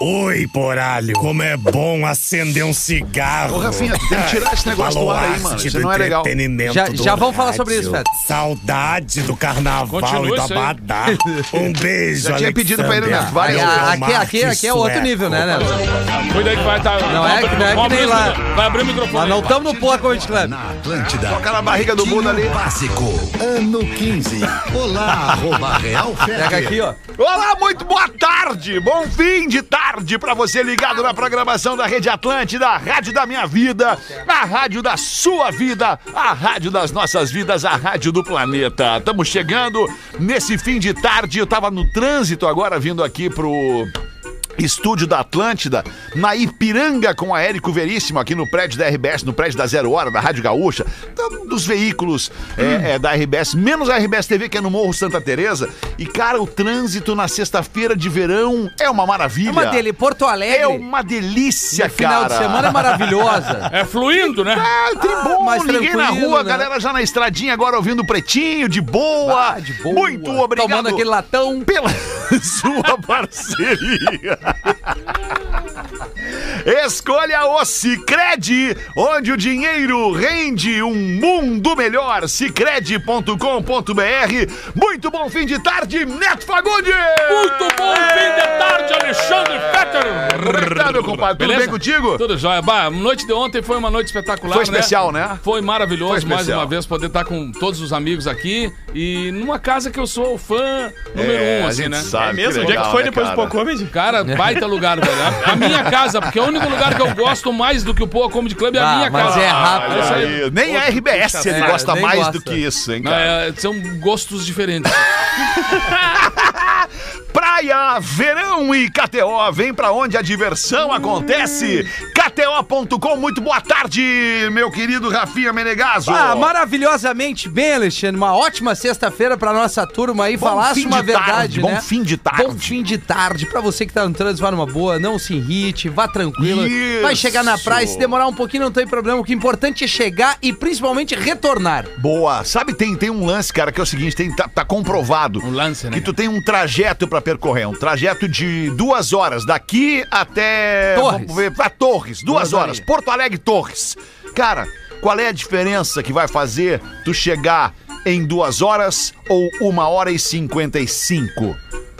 Oi, poralho. Como é bom acender um cigarro. Ô, Rafinha, tem que tirar esse negócio do ar aí, mano. Isso não é legal. Já- já vamos falar sobre isso, Feta. Saudade do carnaval Continua e do abadá. Um beijo, Já tinha pedido pra ele, né? Alexandre. Várias Aí, vezes. a- aqui, aqui, aqui é outro nível, né, né? Cuida aí que vai estar. Não é que- não é que nem lá. Vai abrir o microfone. Nós não estamos no Poa Comedy Club. Na Atlântida. Toca na barriga do mundo ali. Básico, ano 15. Olá, arroba Real Pega aqui, ó. Olá, muito boa tarde, bom fim de tarde pra você ligado na programação da Rede Atlântida, a rádio da minha vida, a rádio da sua vida, a rádio das nossas vidas, a rádio do planeta. Estamos chegando nesse fim de tarde, eu tava no trânsito agora vindo aqui pro estúdio da Atlântida, na Ipiranga com a Érico Veríssimo, aqui no prédio da RBS, no prédio da Zero Hora, da Rádio Gaúcha, então, dos veículos é, é, da RBS, menos a RBS TV, que é no Morro Santa Teresa. E, cara, o trânsito na sexta-feira de verão é uma maravilha. É uma dele, Porto Alegre. É uma delícia, no final cara. de semana é maravilhosa. É fluindo, né? Ah, tem bom, mais ninguém na rua, né? galera já na estradinha agora ouvindo o Pretinho, de boa. Ah, de boa. Muito obrigado Tomando aquele latão. pela sua parceria. Escolha o Cicred, onde o dinheiro rende um mundo melhor. Cicred.com.br. Muito bom fim de tarde, Neto Fagundes! Muito bom fim de tarde, Alexandre Fetter. Obrigado, meu compadre. Tudo Beleza? bem contigo? Tudo jóia. Bah, a noite de ontem foi uma noite espetacular, Foi especial, né? Foi maravilhoso, Foi mais uma vez, poder estar com todos os amigos aqui e numa casa que eu sou fã número É, um, a assim, gente né? sabe. É mesmo? Onde é que foi né, depois cara? do Pô Comedy? Cara, baita lugar, velho. A, a minha casa, porque é o único lugar que eu gosto mais do que o Poa Comedy Club é a Ah, minha mas casa. é rápido. Ah, aí. Nem a RBS ele É, gosta mais gosta. do que isso, hein, Não, cara? é, são gostos diferentes. Praia, verão e KTO. Vem pra onde a diversão acontece. KTO.com. Muito boa tarde, meu querido Rafinha Menegaso. Ah, maravilhosamente bem, Alexandre. Uma ótima sexta-feira pra nossa turma aí. Bom Falasse uma de verdade, tarde, né? bom fim de tarde. Bom fim de tarde. Pra você que tá no trânsito, vá numa boa. Não se irrite, vá tranquilo. Isso. Vai chegar na praia. Se demorar um pouquinho, não tem problema. O que é importante é chegar e principalmente retornar. Boa. Sabe, tem, tem um lance, cara, que é o seguinte: tem, tá, tá comprovado. Um lance, né, Que tu tem um trajeto pra percorrer. Um trajeto de duas horas. Daqui até. Torres. Ver. Pra Torres. Duas, Duas horas. Porto Alegre, Torres. Cara, qual é a diferença que vai fazer tu chegar em duas horas ou uma hora e cinquenta e cinco?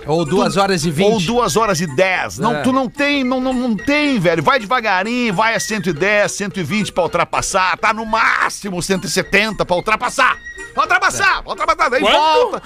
Ou duas horas e vinte. Ou duas horas e dez. Não, É. tu não tem, não, não, não tem, velho. Vai devagarinho, vai a 110, 120 pra ultrapassar. Tá no máximo 170 pra ultrapassar. Pra ultrapassar, pra ultrapassar. Daí Quanto? volta.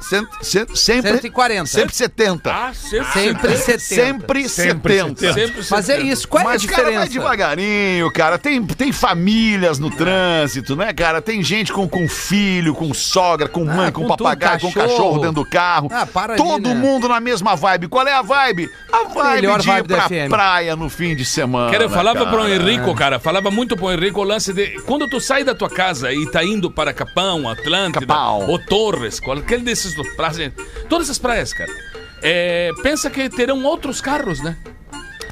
Cento, cento, sempre, 140. Sempre 70. Ah, sempre. Sempre 70. Sempre 70. Sempre Mas é 70. isso. Qual é Mas, a cara, vai diferença? devagarinho, cara. Tem, tem famílias no trânsito, né, cara? Tem gente com, com filho, com sogra, com mãe, Ah, com, com tudo, papagaio, com cachorro. dentro do carro. Ah, para ali, Todo né? mundo na mesma vibe. Qual é a vibe? A vibe Melhor de ir vibe pra FM. praia no fim de semana. Cara, eu falava cara. pro Henrico, cara, falava muito pro Henrico o lance de. Quando tu sai da tua casa e tá indo para Capão, Atlântida, Capão. ou Torres, qualquer desses praias, todas essas praias, cara. é, pensa que terão outros carros, né?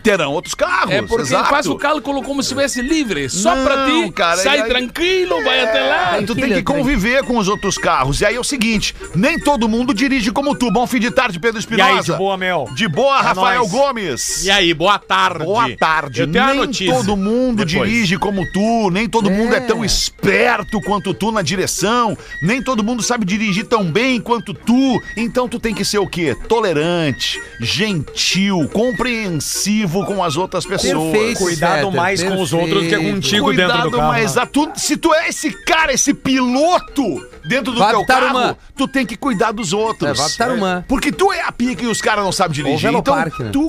Terão outros carros. É porque exato. faz o cálculo como se estivesse livre. Só Não, pra ti, cara, sai e aí- tranquilo, vai até lá. Aí tu tem que conviver com os outros carros. E aí é o seguinte: nem todo mundo dirige como tu. Bom fim de tarde, Pedro E Espinosa. aí, de boa, Mel? De boa, Rafael nóis. Gomes. E aí, boa tarde. Boa tarde. Eu tenho nem uma notícia. todo mundo depois. dirige como tu, nem todo mundo é tão esperto quanto tu na direção, nem todo mundo sabe dirigir tão bem quanto tu. Então tu tem que ser o quê? Tolerante, gentil, compreensivo com as outras pessoas. Perfeito. Cuidado Fetter, mais com os outros do que perfeito. contigo dentro do carro. mas a tu, se tu é esse cara, esse piloto dentro do Vai teu carro, tu tem que cuidar dos outros. É, Tarumã. Porque tu é a pica e os caras não sabem dirigir. Ou Então, Velopark, né? tu...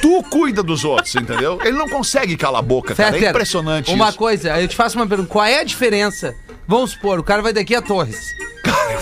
Tu cuida dos outros, entendeu? Ele não consegue calar a boca, cara. É Fetter, impressionante Uma isso. coisa, eu te faço uma pergunta. Qual é a diferença? Vamos supor, o cara vai daqui a Torres.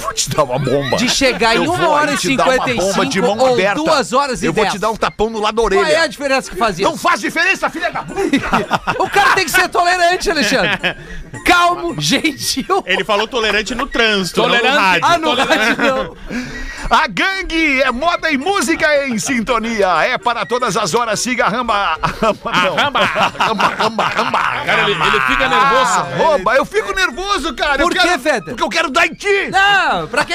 Vou te dar uma bomba. De chegar em Eu uma vou hora aí e te dar uma bomba 55 de mão ou aberta. duas horas e Eu vou 10. te dar um tapão no lado da Qual é a orelha. diferença que faz isso? Não faz diferença, filha da puta! O cara tem que ser tolerante, Alexandre. Calmo, gentil. Ele falou tolerante no trânsito, Tolerante. não no rádio. Ah, no tolerante. rádio não. A gangue é moda e música em sintonia. É para todas as horas. Siga a Ramba. A Ramba. Ramba. Ramba, Ramba, Ramba. Cara, ele, ele fica nervoso. Arroba. Eu fico nervoso, cara. Por eu quero, quê, Feder? Porque eu quero dar em ti. Não, pra quê?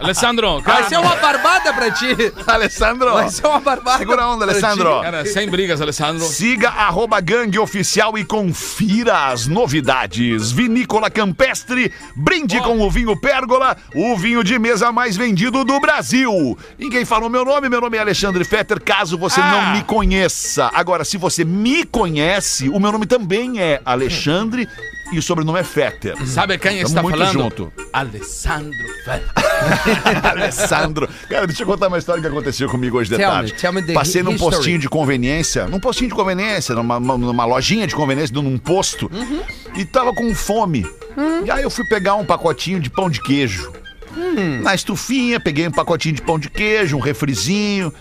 Alessandro, cara, Vai ser uma barbada pra ti. Alessandro. Vai ser uma barbada. Segura a onda. Alessandro. cara, sem brigas, Alessandro. Siga arroba gangue oficial e confira as novidades. Vinícola Campestre, brinde com o vinho Pérgola, o vinho de mesa mais vendido do Brasil. Ninguém falou meu nome, meu nome é Alexandre Fetter, caso você Ah. não me conheça. Agora, se você me conhece, o meu nome também é Alexandre e o sobrenome é Fetter. Sabe quem Tamo está muito falando? junto. Alessandro Fetter. Alessandro. Cara, deixa eu contar uma história que aconteceu comigo hoje de Tell me, tarde. tell me the Passei num history. postinho de conveniência, num postinho de conveniência, numa, numa lojinha de conveniência, num posto, Uhum. e tava com fome. Hum. E aí eu fui pegar um pacotinho de pão de queijo. Hum. Na estufinha, peguei um pacotinho de pão de queijo, um refrizinho.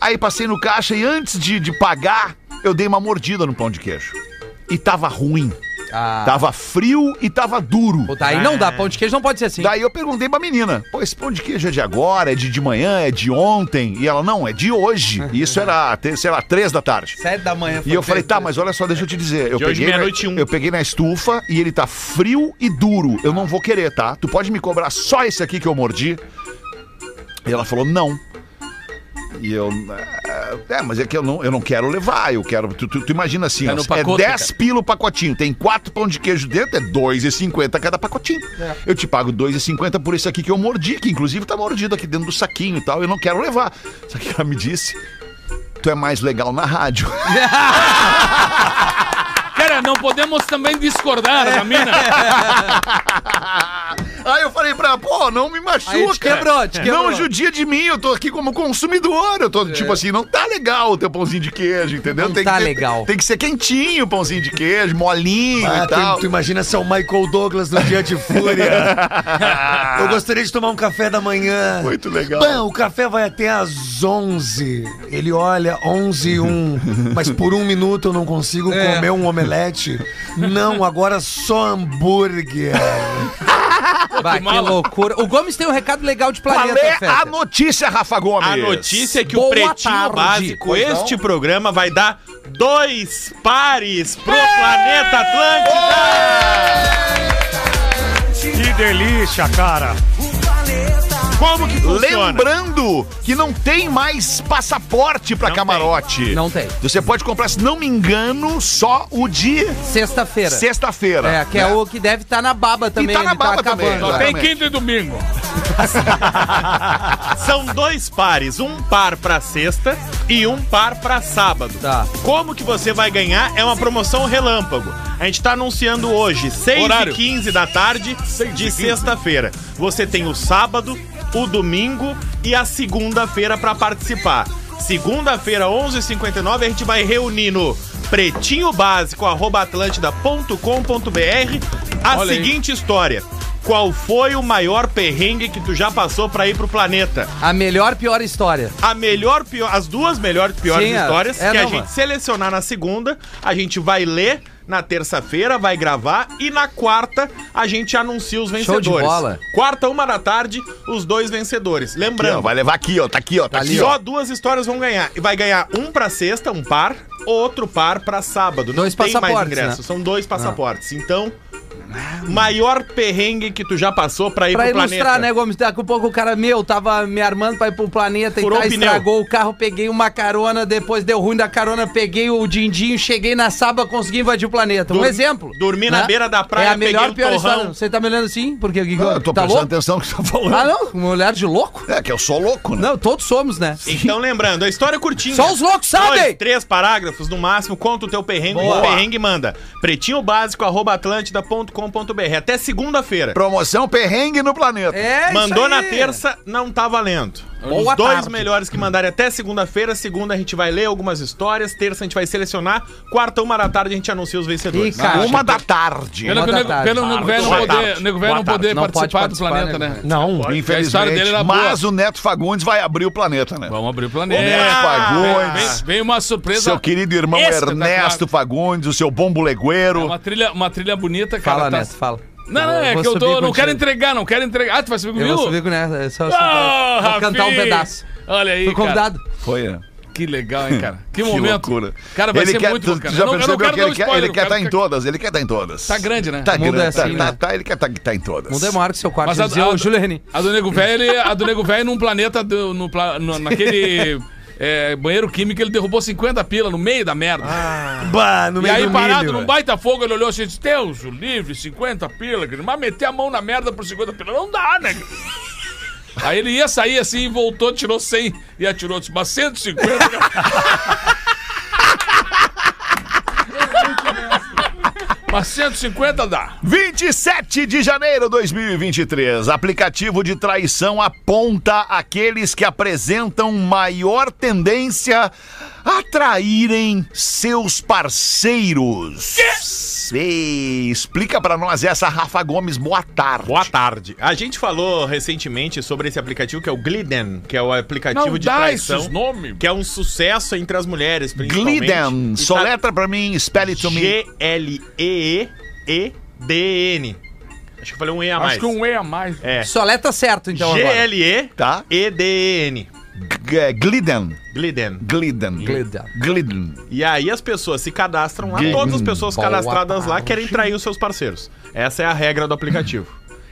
Aí passei no caixa e antes de, de pagar, eu dei uma mordida no pão de queijo. E tava ruim. Ah, Tava frio e tava duro. Puta, aí não dá. Pão de queijo não pode ser assim. Daí eu perguntei pra menina, pô, esse pão de queijo é de agora, é de de manhã, é de ontem? E ela, não, é de hoje. E isso era, sei lá, três da tarde. Sete da manhã. E eu falei, tá, mas olha só, deixa eu te dizer. Eu De hoje, peguei, na, meia-noite e um. eu peguei na estufa e ele tá frio e duro. Eu não vou querer, tá? Tu pode me cobrar só esse aqui que eu mordi? E ela falou, não. E eu. É, mas é que eu não, eu não quero levar. Eu quero. Tu, tu- tu imagina assim, Tá ó, é pacote, 10 cara. pila o pacotinho. Tem quatro pão de queijo dentro, é 2,50 cada pacotinho. Eu te pago 2,50 por esse aqui que eu mordi, que inclusive tá mordido aqui dentro do saquinho e tal. Eu não quero levar. Só que ela me disse. Tu é mais legal na rádio. Cara, não podemos também discordar da mina. Aí eu falei pra ela, pô, não me machuca. Aí te quebrou, te quebrou. Não judia de mim, eu tô aqui como consumidor. Eu tô, tipo assim, não tá legal o teu pãozinho de queijo, entendeu? Não tem tá que legal. Tem que ser quentinho o pãozinho de queijo, molinho Ah, e tal. tu, tu imagina se é o Michael Douglas no dia de fúria. Eu gostaria de tomar um café da manhã. Muito legal. Bom, o café vai até às 11. Ele olha, 11 e 1. Mas por um minuto eu não consigo É. comer um omelete. Não, agora só hambúrguer. Vai, que loucura. O Gomes tem um recado legal de Qual planeta, é a Fetter. notícia, Rafa Gomes? A notícia é que Boa o Pretinho tarde. Básico, Pois não? este programa, vai dar dois pares pro Planeta Atlântida! Que delícia, cara. Como que funciona? Lembrando que não tem mais passaporte pra Não camarote. Não tem. Você pode comprar, se não me engano, só o de Sexta-feira. sexta-feira. É, que é né? o que deve estar na baba também. tá na ele baba também, acabando. Só tem quinta e domingo. São dois pares, um par pra sexta e um par pra sábado. Tá. Como que você vai ganhar? É uma promoção relâmpago. A gente tá anunciando hoje, 6 Horário. e 15 da tarde de sexta-feira. Você tem o sábado, o domingo e a segunda-feira pra participar. Segunda-feira, 11h59, a gente vai reunir no pretinho básico, arroba atlântida.com.br a Olha aí. seguinte história. Qual foi o maior perrengue que tu já passou pra ir pro planeta? A melhor, pior história. A melhor, pior, as duas melhores piores Sim, é. histórias É, que a não, gente mano. selecionar na segunda, a gente vai ler na terça-feira, vai gravar e na quarta a gente anuncia os Show vencedores. de bola. Quarta, uma da tarde, os dois vencedores. Aqui, ó, Lembrando, vai levar aqui, ó. Tá aqui, ó. Tá aqui, só ó. duas histórias vão ganhar. E vai ganhar um pra sexta, um par, outro par pra sábado. Dois Não tem mais passaportes, ingressos, né? são dois passaportes. Então, maior perrengue que tu já passou pra ir Pra pro ilustrar, planeta. né, Gomes? Daqui a pouco o cara, meu, tava me armando pra ir pro planeta Furou e tá, o pneu. estragou o carro, peguei uma carona, depois deu ruim da carona, peguei o dindinho, cheguei na Saba, consegui invadir o planeta. Um Dur- exemplo. dormi na beira da praia, É a melhor, peguei um pior torrão. história. Você tá me olhando assim? Porque que, Eu tô tá prestando louco? atenção no que você tá falando. Ah, não? Um olhar de louco? É que eu sou louco, né? Não, todos somos, né? Então, lembrando, a história é curtinha. Só os loucos sabem! Dois, três parágrafos no máximo, conta o teu perrengue. Boa. O perrengue manda pretinho básico, arroba atlântida.com.br. Até segunda-feira. Promoção perrengue no planeta. É, isso Mandou aí. na terça, não tá valendo. Boa Os dois tarde. melhores que mandarem até segunda-feira. Segunda a gente vai ler algumas histórias. Terça a gente vai selecionar. Quarta, uma da tarde, a gente anuncia os vencedores. Ih, cara. Uma da tarde. Pena que o nego, o velho não poder, tarde. o nego velho não poder Não pode participar do planeta, né, né? Não. A história Infelizmente. dele era boa. Mas o Neto Fagundes vai abrir o planeta, né? Vamos abrir o O planeta. Neto Vem, Fagundes. vem uma surpresa. Seu querido irmão. Ernesto Fagundes, o seu bombo É legueiro. uma trilha, uma trilha bonita, cara. Fala, tá, Neto, fala. Não, não, é que eu tô, não quero entregar, não quero entregar. Ah, tu vai subir Eu comigo? vou subir com ela. eu Só, só Ah, vou cantar um pedaço. Olha aí, Fui cara. convidado. Foi, né? Que legal, hein, cara? Que Que momento. loucura. Cara, vai ele ser quer, muito tu, bacana. tu já Eu não- eu não percebeu que dar ele um quer, ele eu quer estar em que- todas, ele quer estar em todas. Tá grande, né? Tá O mundo grande, é tá, assim, tá, né? tá, ele quer estar tá em todas. O mundo é maior que seu quarto. Mas a, a, Reni. a do Nego Velho, ele- a do Nego Velho num planeta, do- no, no- naquele é, banheiro químico, ele derrubou 50 pila no meio da merda. Bah, no e meio aí, do parado milho, num baita fogo, ele olhou assim e disse: Deus, o livre, 50 pila, mas meter a mão na merda por 50 pila não dá, né? Aí ele ia sair assim e voltou, tirou 100 e atirou, disse, mas 150. mas 150 dá. 27 de janeiro de 2023. Aplicativo de traição aponta aqueles que apresentam maior tendência a traírem seus parceiros. Ei, explica pra nós essa, Rafa Gomes. Boa tarde. Boa tarde. A gente falou recentemente sobre esse aplicativo que é o Gliden, que é o aplicativo Não de dá traição. esses nomes. Que é um sucesso entre as mulheres, principalmente. Gliden. E tá- Soletra pra mim, spell it to me. G-L-E-E-E-D-N. Acho que eu falei um E a mais. Acho que um E a mais. É. Soleta certo, então, agora. Tá? G-L-E-E-D-N. G- Gliden. Gliden. Gliden. Gliden. Gliden. E aí as pessoas se cadastram lá, Gliden. todas as pessoas Boa cadastradas lá querem trair os seus parceiros. Essa é a regra do aplicativo.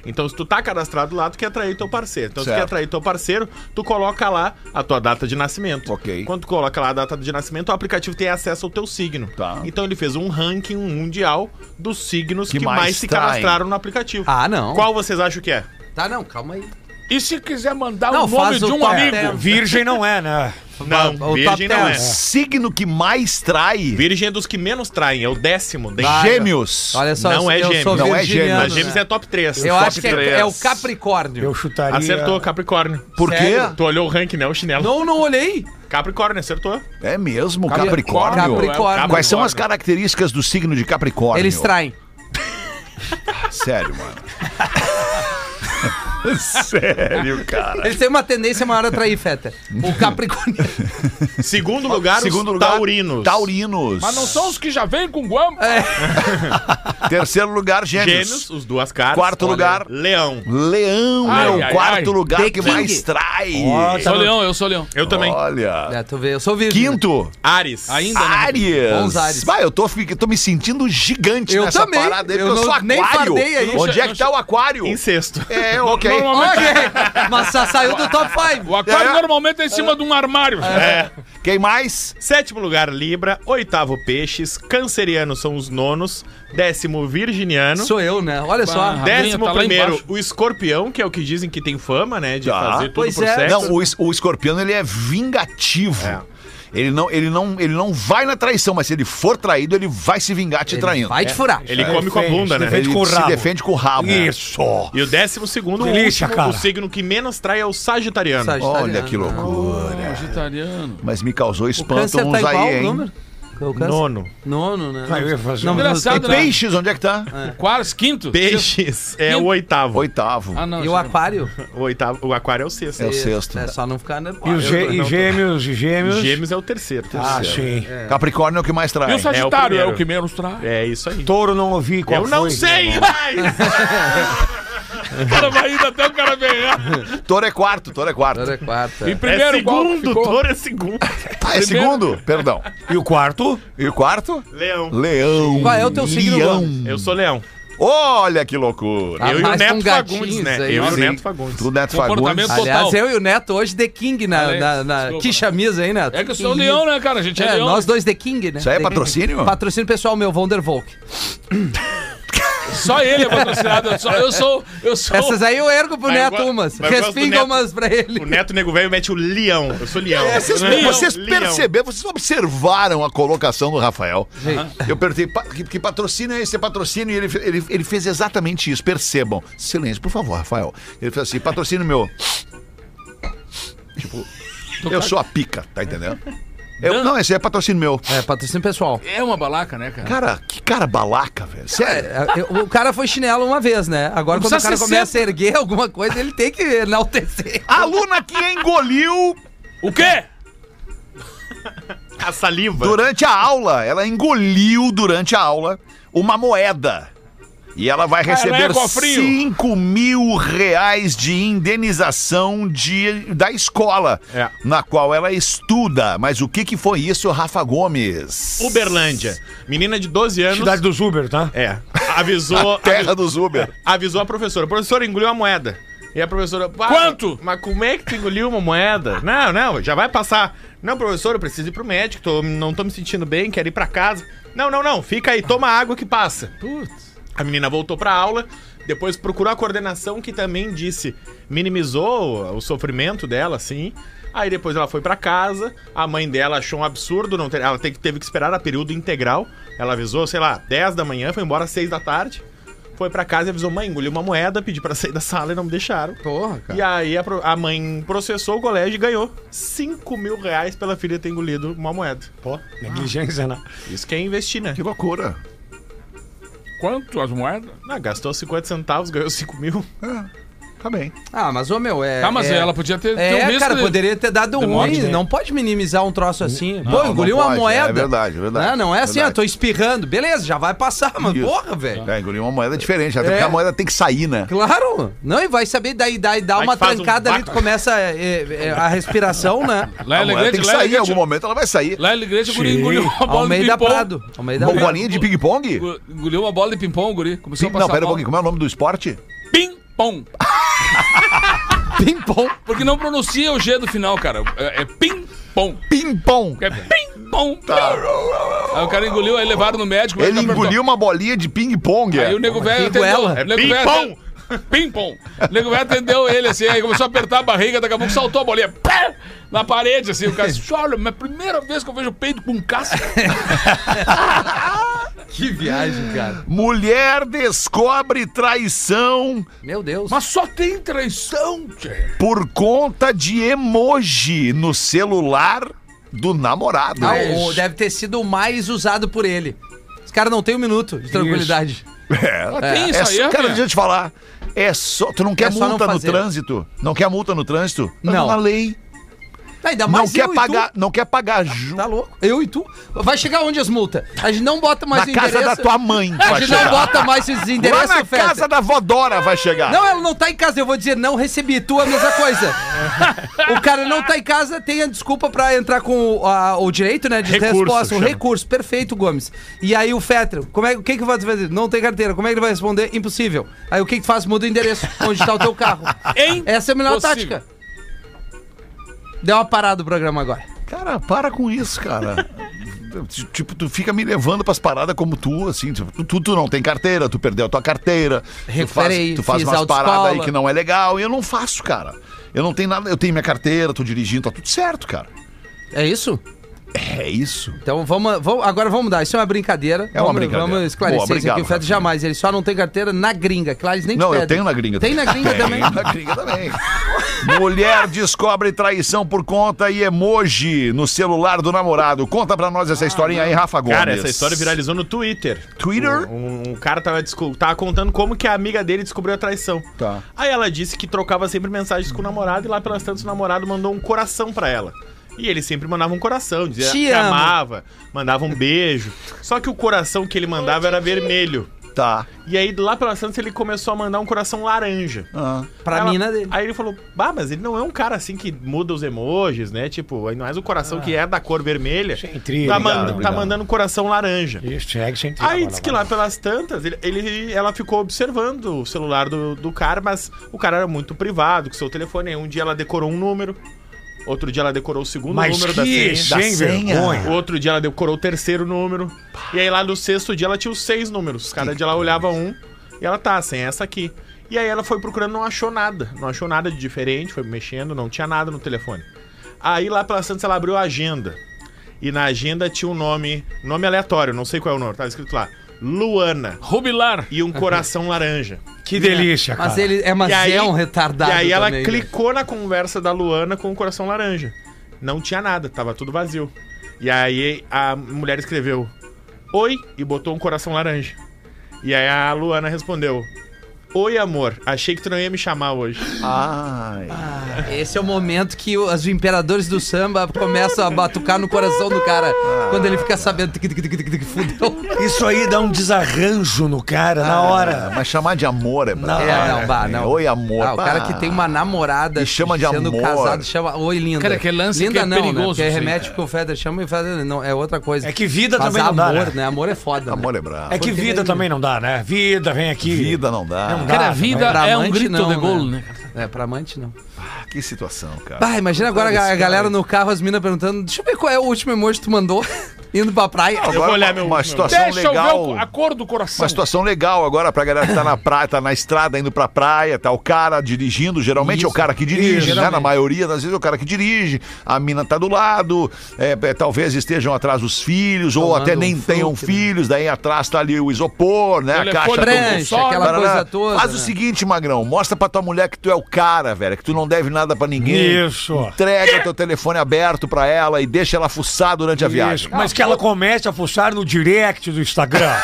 Então, se tu tá cadastrado lá, tu quer trair teu parceiro. Então, se tu Certo. quer trair teu parceiro, tu coloca lá a tua data de nascimento. Ok. Quando tu coloca lá a data de nascimento, o aplicativo tem acesso ao teu signo. Tá. Então, ele fez um ranking mundial dos signos Que que, mais mais, se traem. cadastraram no aplicativo. Ah, não. Qual vocês acham que é? Tá, não, calma aí. E se quiser mandar Não, o nome de um amigo? Virgem não é, né? Não, o virgem top não ten. é. Signo que mais trai. Virgem é dos que menos traem, é o décimo. Gêmeos. Olha só, Não é eu gêmeo. sou Não é virginiano, gêmeo, Mas gêmeos né? é top 3. Eu acho que é, é o Capricórnio. Eu chutaria. Acertou, Capricórnio. Por quê? Tu olhou o ranking, né? O chinelo. Não, não olhei. Capricórnio, acertou. É mesmo, Capricórnio. Capricórnio. Capricórnio. Quais são as características do signo de Capricórnio? Eles traem. Sério, mano. Sério, cara. Eles têm uma tendência maior a trair, Feta. O Capricórnio. Segundo lugar, Segundo os lugar, taurinos. Taurinos. Mas não são os que já vêm com guampa. Terceiro lugar, gêmeos. Gêmeos, os duas caras. Quarto Olha, lugar. Leão. Leão Ai, é o ai, quarto ai. lugar The que King. mais trai. Sou leão, eu sou leão. Eu também. Olha. É, tu vê, eu sou virgem. Quinto, Ares. Ainda. Áries. Bons Áries. Vai, eu tô, fi- tô me sentindo gigante Eu nessa também. parada aí, Eu porque eu, não- sou nem aquário. fardei aí. Onde é que tá o aquário? Em sexto. É, ok. Normalmente, Ok, mas saiu do top 5. o aquário É. normalmente é em cima de um armário. É. Quem mais? Sétimo lugar, Libra. Oitavo, Peixes. Canceriano são os nonos. Décimo, Virginiano. Sou eu, né? Olha só. Ah, Décimo tá primeiro, o Escorpião, que é o que dizem que tem fama, né? De Tá. fazer tudo Pois por é. sexo. Não, o, o escorpião ele é vingativo. É. Ele, não, ele, não, ele não vai na traição, mas se ele for traído, ele vai se vingar te Ele traindo. Vai te furar. Ele come com a bunda, né? defende Ele com o se rabo. defende com o rabo. Isso. E o décimo segundo, o Delícia, último, cara. o signo que menos trai é o Sagitariano. Sagitariano. Olha que loucura. Vegetariano. Mas me causou O espanto uns tá aí, o hein? número? O? Nono. Nono, né? Ah, eu ia fazer Não, Engraçado, E né? peixes, onde é que tá? Quarto, quinto. Peixes é o oitavo. Oitavo. Ah, não. E o aquário? O oitavo. O aquário é o sexto. É o sexto. É só não ficar E, os gê- e gêmeos, e gêmeos. Gêmeos é o terceiro. Ah, terceiro. sim. Capricórnio é o que mais trai. E o Sagitário é primeiro. o que menos traz. É isso aí. Touro não ouvi qual Eu não foi. sei mais! O cara vai indo até o cara ganhar. Touro é quarto, touro é quarto. Agora é quarta. E É primeiro, qual que segundo, ficou? touro é segundo. Ah, é segundo? Perdão. E o quarto? E o quarto? Leão. Leão. Qual é o teu signo, Leão. Eu sou leão. Olha que loucura. Ah, eu e o Neto Fagundes, né? aí, eu e o. Neto Fagundes. Do Neto Comportamento Fagundes. Aliás, total. eu e o Neto hoje The King na, Alex, na, na desculpa. que chamisa aí, Neto? É que eu sou King. leão, né, cara? A gente é, É, leão. nós dois The King, né? Isso aí é The King. patrocínio? Patrocínio pessoal meu, Vondervolk. Só ele é patrocinado. Eu sou. Eu sou, eu sou... Essas aí eu ergo pro Mas Neto umas. eu do Respinga umas pra ele. O Neto Nego Velho mete o leão. Eu sou leão. É, vocês, Leão, vocês leão. perceberam, vocês observaram a colocação do Rafael. Sim. Eu perguntei, "Pa- que, que patrocínio é esse? É patrocínio? E ele, ele, ele fez exatamente isso. Percebam. Silêncio, por favor, Rafael. Ele fez assim, patrocínio meu. Tipo, eu sou a pica, tá entendendo? Eu, não, esse é patrocínio meu. É, patrocínio pessoal. É uma balaca, né, cara? Cara, que cara balaca, velho. Sério. É, eu- o cara foi chinelo uma vez, né? Agora, Não quando o cara começa a erguer alguma coisa, ele tem que enaltecer. A aluna que engoliu O quê? A saliva. durante a aula, ela engoliu durante a aula uma moeda. E ela vai ela receber é cofrinho. 5 mil reais de indenização de, da escola É. na qual ela estuda. Mas o que, que foi isso, Rafa Gomes? Uberlândia. Menina de 12 anos. Cidade dos Uber, tá? É. Avisou. Terra dos Uber. avisou a professora. A professora engoliu a moeda. E a professora. "Ah, Quanto? Mas como é que tu engoliu uma moeda? Não, não, já vai passar. Não, professor, eu preciso ir pro médico, tô- não tô me sentindo bem, quero ir pra casa. Não, não, não, fica aí, toma água que passa. A menina voltou pra aula, depois procurou a coordenação que também disse, minimizou o sofrimento dela, assim. Aí depois ela foi pra casa, a mãe dela achou um absurdo, não ter, ela te- teve que esperar a período integral. Ela avisou, sei lá, 10 da manhã, foi embora às 6 da tarde. Foi pra casa e avisou, mãe, engoliu uma moeda, pedi pra sair da sala e não me deixaram. Porra, cara. E aí a, a mãe processou o colégio e ganhou 5 mil reais pela filha ter engolido uma moeda. Pô, negligência, né? Isso que é investir, né? Que loucura. Quanto as moedas? Ah, gastou 50 centavos, ganhou 5 mil. Tá bem. Ah, mas ô meu, é. Tá, mas é, ela podia ter, ter É, um risco cara, de- poderia ter dado ruim. né? Não pode minimizar um troço assim. Pô, não engoliu uma pode, moeda. é verdade, é verdade. Não, não é assim, Verdade. ó, tô espirrando. Beleza, já vai passar, mas Isso. porra, velho. É, engolir uma moeda diferente, até É. porque a moeda tem que sair, né? Claro! Não, e vai saber, daí, daí dá Vai uma que faz um trancada ali, tu vácuo. começa é, é, a respiração, né? Lá A em moeda tem que sair, em algum momento ela vai sair. lá em Alegrete, o guri engoliu uma bola de Almeida ping-pong. Prado. Almeida Uma Prado. bolinha de ping-pong? Engoliu uma bola de ping-pong, guri. Começou a Não, passar pera um mal. pouquinho, como é o nome do esporte? Ping-pong. Ping-pong. Porque não pronuncia o G do final, cara. É, é ping-pong. Ping-pong. É ping-pong. Aí o cara engoliu, aí levaram no médico. Ele médico engoliu uma bolinha de ping-pong. Aí é. o nego velho Riguela. atendeu. É o nego velho ping-pong. Ping-pong. O nego velho atendeu ele assim, aí começou a apertar a barriga, daqui a pouco saltou a bolinha. pá, Na parede, assim, o cara disse, olha, mas é a primeira vez que eu vejo peito com casca. Que viagem, cara. Mulher descobre traição Meu Deus. Mas só tem traição, tchê. por conta de emoji no celular do namorado. Ah, o- deve ter sido o mais usado por ele. Os caras não têm um minuto de tranquilidade. É, tem isso é aí, só, cara, Rafinha? deixa eu te falar. É só, tu não quer não multa no fazer. trânsito? Não quer multa no trânsito? Tá Não. Na lei. Ainda Não mais quer pagar, tu. não quer pagar ju- Tá louco? Eu e tu. Vai chegar onde as multas? A gente não bota mais na o casa endereço. da tua mãe. A gente não bota mais esses Lá endereços, na Feta. casa da Vodora vai chegar. Não, ela não tá em casa. Eu vou dizer, não recebi. Tu a mesma coisa. o cara não tá em casa, tem a desculpa pra entrar com o, a- o direito, né? De Recurso, resposta, um chama. recurso. Perfeito, Gomes. E aí o Fetter, como é, o que que vai fazer? Não tem carteira. Como é que ele vai responder? Impossível. Aí o que que tu faz? Muda o endereço. Onde tá o teu carro. Hein? Essa é a melhor Possível. tática. Deu uma parada o programa agora. Cara, para com isso, cara. tipo, tu fica me levando pras paradas como tu, assim. tipo, Tu, tu não tem carteira, tu perdeu a tua carteira. tu faz, tu faz umas paradas aí que não é legal. E eu não faço, cara. Eu não tenho nada. Eu tenho minha carteira, tô dirigindo, tá tudo certo, cara. É isso? É isso. Então vamos, vamos- agora vamos mudar. Isso é uma brincadeira. É uma vamos, brincadeira. Vamos esclarecer Boa, isso obrigado, aqui. O Rafinha. jamais. Ele só não tem carteira na gringa. Claro, eles nem Não, eu tenho na gringa Tem na gringa também. Tem na gringa também. Mulher descobre traição por conta e emoji no celular do namorado. Conta pra nós essa historinha aí, Rafa Gomes. Cara, essa história viralizou no Twitter. Twitter? Um, um cara tava, tava contando como que a amiga dele descobriu a traição. Tá. Aí ela disse que trocava sempre mensagens com o namorado e lá pelas tantas o namorado mandou um coração pra ela. E ele sempre mandava um coração, dizia Te que amo. amava, mandava um beijo. Só que o coração que ele mandava era vermelho. Tá. E aí lá pelas tantas ele começou a mandar um coração laranja. Ah. Pra Ela- mina dele. Aí ele falou, bah, mas ele não é um cara assim que muda os emojis, né? Tipo, aí não é o coração que é da cor vermelha. Sem trilha, tá, manda- tá mandando um coração laranja. Isso, segue sem trilha. Aí diz lá, que lá pelas tantas, ele, ele- ela ficou observando o celular do, do cara, mas o cara era muito privado com seu telefone. Aí um dia ela decorou um número, outro dia ela decorou o segundo Mas número da que senha. sem Da senha. vergonha. Outro dia ela decorou o terceiro número. E aí lá no sexto dia ela tinha os seis números. Cada dia ela olhava um e ela tá, sem essa aqui. E aí ela foi procurando, não achou nada. Não achou nada de diferente, foi mexendo, não tinha nada no telefone. Aí lá pela Santos ela abriu a agenda. E na agenda tinha um nome, nome aleatório, não sei qual é o nome, tá escrito lá. Luana. Rubilar. E um coração laranja. Que delícia, cara. Mas ele é, mas E aí- é um retardado. E aí ela também, né? clicou na conversa da Luana com o coração laranja. Não tinha nada, tava tudo vazio. E aí a mulher escreveu Oi e botou um coração laranja. E aí a Luana respondeu Oi, amor, achei que tu não ia me chamar hoje. Ai. Esse é o momento que os imperadores do samba começam a batucar no coração do cara. Quando ele fica sabendo tic, fudeu. Isso aí dá um desarranjo no cara na hora. Ah, mas chamar de amor é brabo. É, não, bah, não. Oi, amor. Ah, o cara que tem uma namorada E chama de sendo amor. casado chama Oi, linda. Cara, que lance linda que é não, né? perigoso, Porque sim. remete que o Feder chama e o Feder não, é outra coisa. É que vida Mas também não dá, amor, né? né? Amor é foda. Amor né? é brabo. É que vida também não dá, né? Vida, vem aqui. Vida não dá. Não dá. Cara, a Ah, vida Pra é um amante, grito não, de gol, né? né? É, pra amante não. Que situação, cara. Bah, imagina agora a, a galera no carro, as minas perguntando: Deixa eu ver qual é o último emoji que tu mandou indo pra praia. Agora, vou olhar uma, meu- uma situação Deixa eu legal. o- a cor do coração. Uma situação legal agora pra galera que tá na praia, tá na estrada indo pra praia, tá o cara dirigindo, geralmente é o Isso. cara que dirige, Isso, né? Na maioria das vezes é o cara que dirige, a mina tá do lado, é, é, talvez estejam atrás os filhos, ou Tomando até nem um tenham né? filhos, daí atrás tá ali o isopor, né? A caixa Prancha, aquela coisa toda. Faz o né? seguinte, Magrão, mostra pra tua mulher que tu é o cara, velho, que tu não deve nada pra ninguém. Isso. Entrega teu telefone aberto pra ela e deixa ela fuçar durante a viagem. Isso. Mas que ela comece a fuçar no direct do Instagram.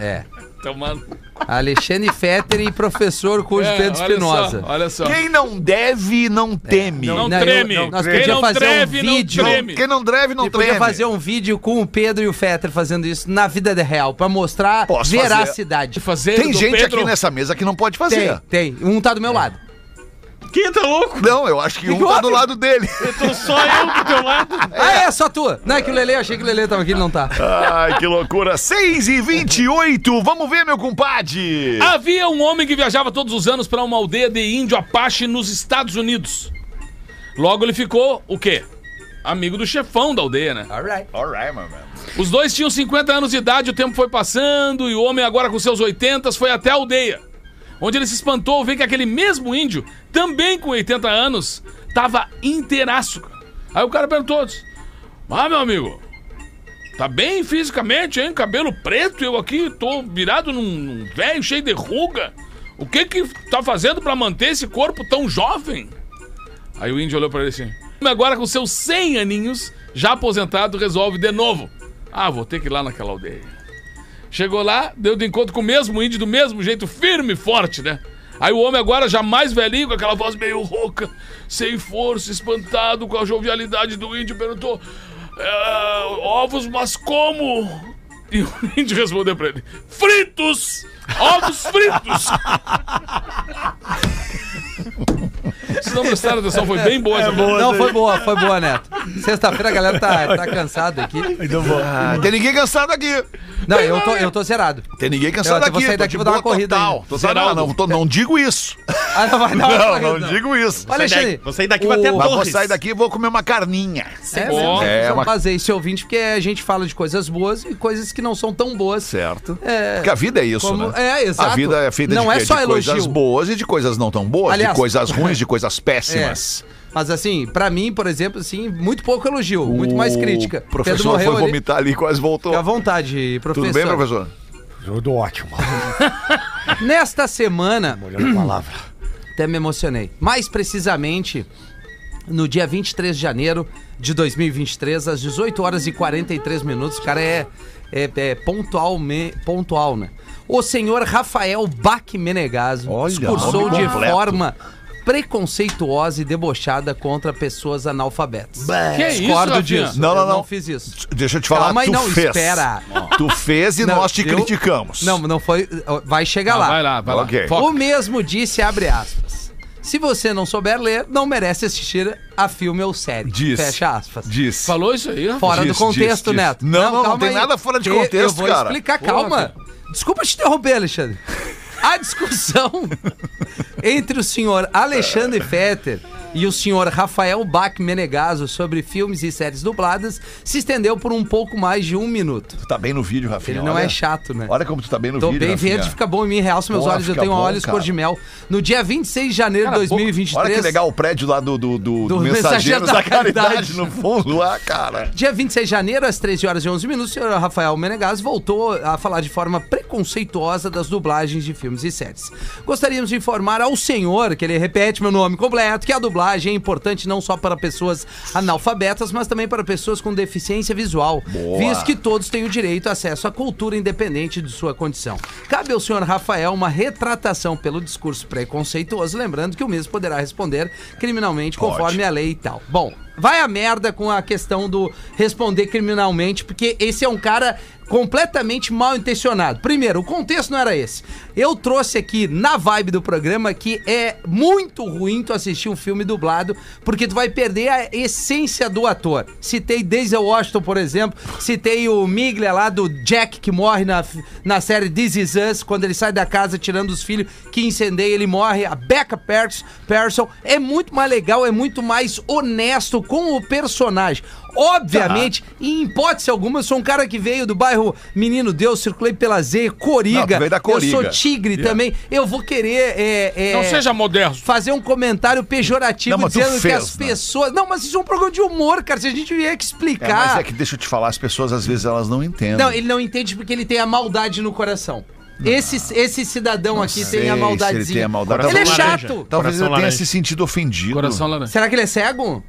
É. Tomando. Alexandre Fetter e professor Curso É, Pedro Espinosa. Olha só. Quem não deve, não teme. Não, Não, eu- treme. não, nós Quem não fazer um treme, não vídeo. treme. Quem não deve, não E podia treme. fazer um vídeo com o Pedro e o Fetter fazendo isso na vida de real, pra mostrar Posso veracidade. Fazer Tem do gente Pedro- aqui nessa mesa que não pode fazer. Tem, tem. Um tá do meu lado. Quem tá louco? Não, eu acho que Que um tá do lado dele. Tô só eu do teu lado. Ah, é, só tu. Não, é que o Lele, eu achei que o Lele tava aqui, ele não tá. Ai, que loucura. 6 e 28 Vamos ver, meu compadre. Havia um homem que viajava todos os anos para uma aldeia de índio Apache nos Estados Unidos. Logo ele ficou o quê? Amigo do chefão da aldeia, né? Alright. Alright, my man. Os dois tinham 50 anos de idade, o tempo foi passando e o homem, agora com seus 80, foi até a aldeia. Onde ele se espantou ao ver que aquele mesmo índio, também com 80 anos, tava inteiraço. Aí o cara perguntou: Ah, meu amigo, tá bem fisicamente, hein? Cabelo preto, eu aqui tô virado num, num velho cheio de ruga. O que que tá fazendo pra manter esse corpo tão jovem? Aí o índio olhou pra ele assim: Agora com seus 100 aninhos, já aposentado, resolve de novo. Ah, vou ter que ir lá naquela aldeia. Chegou lá, deu de encontro com o mesmo índio, do mesmo jeito, firme e forte, né? Aí o homem agora, já mais velhinho, com aquela voz meio rouca, sem força, espantado com a jovialidade do índio, perguntou: "É, Ovos, mas como? E o índio respondeu pra ele: Fritos! Ovos fritos! Vocês não prestaram atenção, foi bem boa essa pergunta. Não, foi boa, foi boa, Neto. Sexta-feira a galera tá, tá cansada aqui. Ah, tem ninguém cansado aqui. Não, eu tô, eu tô zerado. Tem ninguém Eu cansado até aqui. vou sair daqui de e vou dar uma boa corrida total. Tô zerado, não, tô- não digo isso. Ah, não vai dar uma Não, corrida, não digo isso. Olha, Alexandre. Vou sair daqui, vou até Mas vou sair daqui e vou comer uma carninha. É, mesmo, é é uma- fazer esse ouvinte, porque a gente fala de coisas boas e coisas que não são tão boas. Certo. É, Porque a vida é isso, como- né? é, exato. A vida é feita Não de, é só de coisas boas e de coisas não tão boas, Aliás- de coisas ruins, de coisas péssimas. Mas assim, pra mim, por exemplo, assim, muito pouco elogio, muito mais crítica. O professor morreu foi ali. vomitar ali e quase voltou. Fica à vontade, professor. Tudo bem, professor? Tudo ótimo. Nesta semana, Olhando a palavra. até me emocionei. Mais precisamente, no dia 23 de janeiro de 2023, às 18 horas e 43 minutos. O cara é, é, é pontual, me- pontual, né? O senhor Rafael Bach Menegaso Olha, discursou de completo. forma preconceituosa e debochada contra pessoas analfabetas. Que isso, Discordo Rafinha? disso. Não, não, Eu não. não fiz isso. Deixa eu te falar, Calma aí, tu não, fez. espera. Tu fez e Não, nós te eu- criticamos. Não, não foi. Vai chegar lá. vai lá, vai lá. Ok. Foca. O mesmo disse, abre aspas. Se você não souber ler, não merece assistir a filme ou série. Diz. Fecha aspas. Diz. Falou isso aí? Fora Diz, do contexto, diz, diz. Neto. Não, não, não calma tem aí. nada fora de contexto, Eu vou cara. explicar, calma. Desculpa te interromper, Alexandre. A discussão entre o senhor Alexandre Fetter e o senhor Rafael Bach Menegaso sobre filmes e séries dubladas se estendeu por um pouco mais de um minuto. Tu tá bem no vídeo, Rafinha. Ele não olha. é chato, né? Olha como tu tá bem no Tô vídeo, bem Rafinha. verde, fica bom em mim, realça meus Porra, olhos, eu tenho bom, olhos cara. cor de mel. No dia 26 de janeiro de 2023. Olha que legal o prédio lá do, do, do, do Mensageiro da, da Caridade. Caridade. no fundo lá, cara. Dia 26 de janeiro, às 13 horas e 11 minutos, o senhor Rafael Menegas voltou a falar de forma preconceituosa das dublagens de filmes e séries. Gostaríamos de informar ao senhor, que ele repete meu nome completo, que a dublagem é importante não só para pessoas analfabetas, mas também para pessoas com deficiência visual, Boa. visto que todos têm o direito a acesso à cultura independente de sua condição. Cabe ao senhor Rafael uma retratação pelo discurso preconceituoso, lembrando que o mesmo poderá responder criminalmente Pode. conforme a lei e tal. Bom, vai a merda com a questão do responder criminalmente, porque esse é um cara completamente mal intencionado. Primeiro, o contexto não era esse. Eu trouxe aqui na vibe do programa que é muito ruim tu assistir um filme dublado, porque tu vai perder a essência do ator. Citei Denzel Washington, por exemplo, citei o Miglia lá do Jack que morre na, na série This Is Us, quando ele sai da casa tirando os filhos que incendeia, ele morre. A Becca Pers- Person é muito mais legal, é muito mais honesto com o personagem. Obviamente, em hipótese alguma, eu sou um cara que veio do bairro Menino Deus, circulei pela Z, Não, Coriga. veio da Eu Coriga. sou tigre também. Eu vou querer. é, é, Não seja moderno. fazer um comentário pejorativo Não, dizendo que fez, as né? pessoas. Não, mas isso é um programa de humor, cara. Se a gente vier que É, explicar. mas é que deixa eu te falar, as pessoas às vezes elas não entendem. Não, ele não entende porque ele tem a maldade no coração. Esse, esse cidadão aqui sei tem a maldadezinha. ele tem a maldade. Ele é chato. Talvez Coração ele tenha laranja. se sentido ofendido. Coração laranja. Será que ele é cego?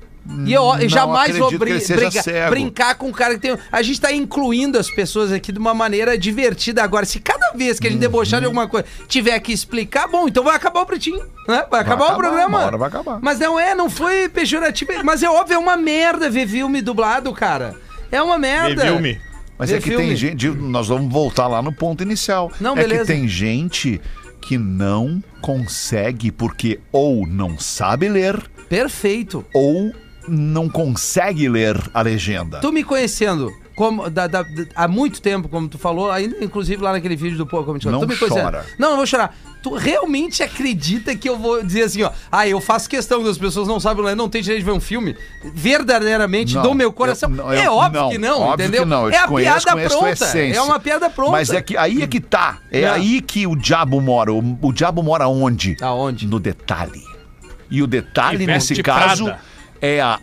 E eu, Não jamais vou brin- cego. brincar com um cara que tem. A gente tá incluindo as pessoas aqui de uma maneira divertida. Agora, se cada vez que a gente debochar de Uhum. alguma coisa tiver que explicar, bom, então vai acabar o pretinho, né? Vai acabar o acabar, programa. uma hora vai acabar. Mas não é, não foi pejorativo. Mas é óbvio, é uma merda ver filme dublado, cara. É uma merda. Filme. Mas Ver é que filme. tem gente. Nós vamos voltar lá no ponto inicial. Não, é beleza. que tem gente que não consegue porque ou não sabe ler Perfeito. ou não consegue ler a legenda. Tu me conhecendo como, da- da- da- há muito tempo, como tu falou, ainda, inclusive lá naquele vídeo do Pô, como te Não tu me chora. Não, não vou chorar. Tu realmente acredita que eu vou dizer assim, ó, ah, eu faço questão que as pessoas não sabem ler, não tem direito de ver um filme? Verdadeiramente, Não, do meu coração. eu- não, é óbvio não, que não, óbvio entendeu? que não, é a conheço, piada conheço pronta. É uma piada pronta. Mas é que aí é que tá. É Não. aí que o diabo mora. O, o diabo mora onde? Aonde? No detalhe. E o detalhe, E nesse caso, Prada. É a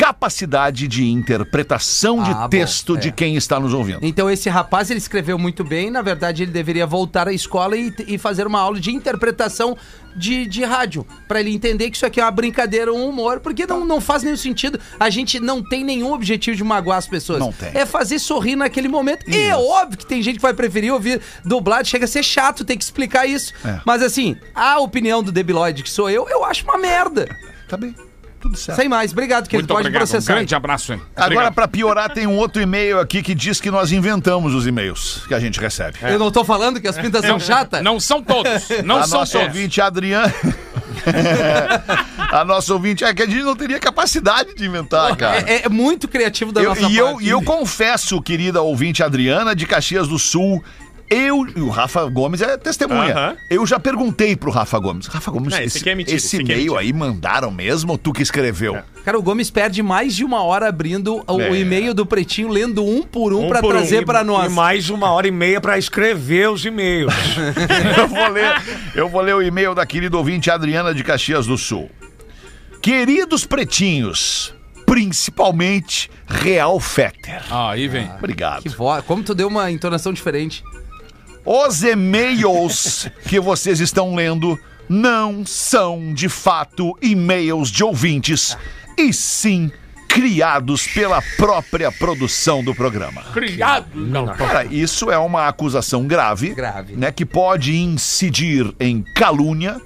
capacidade de interpretação de Ah, bom, texto é. de quem está nos ouvindo. Então esse rapaz, ele escreveu muito bem, na verdade ele deveria voltar à escola e, e fazer uma aula de interpretação de, de rádio, Pra ele entender que isso aqui é uma brincadeira, um humor, porque não, não faz nenhum sentido. A gente não tem nenhum objetivo de magoar as pessoas. Não tem. É fazer sorrir naquele momento. E é óbvio que tem gente que vai preferir ouvir dublado, chega a ser chato, tem que explicar isso. É. Mas assim, a opinião do Debiloid, que sou eu, eu acho uma merda. Tá bem. Tudo certo. Sem mais, obrigado, que ele Muito pode obrigado. Um processar. grande abraço, hein? Agora, pra piorar, tem um outro e-mail aqui que diz que nós inventamos os e-mails que a gente recebe. Eu não tô falando que as pintas são chatas? Não são todos. Não a são nossa todos. ouvinte Adriana. a nossa ouvinte é que a gente não teria capacidade de inventar, cara. É, é muito criativo da Eu- nossa e, eu, parte. e eu confesso, querida ouvinte Adriana, de Caxias do Sul, eu. E o Rafa Gomes é testemunha. Eu já perguntei pro Rafa Gomes. Rafa Gomes, Não, esse esse, aqui é mentira, esse esse é e-mail mentira. aí mandaram mesmo ou tu que escreveu? Cara, o Gomes perde mais de uma hora abrindo o, É. o e-mail do Pretinho, lendo um por um, Um pra por um. trazer E- pra E nós. mais uma hora e meia pra escrever os e-mails. eu, vou ler, eu vou ler o e-mail da querida ouvinte Adriana de Caxias do Sul. Queridos pretinhos, principalmente Real Fetter. Ah, aí vem. Obrigado. Que voz. Como tu deu uma entonação diferente. Os e-mails que vocês estão lendo não são de fato e-mails de ouvintes, e sim criados pela própria produção do programa. Criado. Não, Cara, isso é uma acusação grave, Grave. né, que pode incidir em calúnia,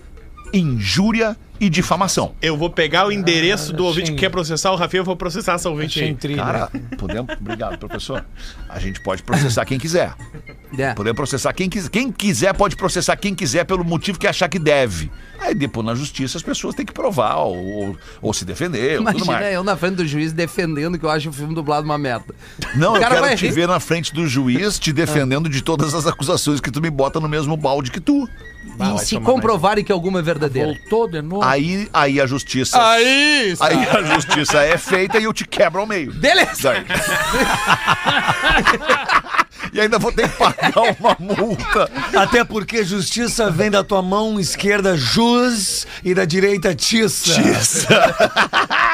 injúria e difamação. Eu vou pegar o endereço do ouvinte achei- que quer processar o Rafinha, eu vou processar essa ouvinte Achei aí. intriga. Cara, podemos, obrigado, professor. A gente pode processar quem quiser. É. Podemos processar quem quiser. Quem quiser pode processar quem quiser pelo motivo que achar que deve. Aí depois na justiça as pessoas têm que provar ou, ou- ou se defender ou tudo Imagina mais. eu na frente do juiz defendendo que eu acho o filme dublado uma merda. Não, O eu quero vai te rir. ver na frente do juiz te defendendo de todas as acusações que tu me bota no mesmo balde que tu. E se comprovarem que alguma é verdadeira. Voltou de novo. Aí, aí a justiça. Aí, Aí a justiça é feita e eu te quebro ao meio. Beleza. E ainda vou ter que pagar uma multa. Até porque justiça vem da tua mão esquerda jus e da direita tiça.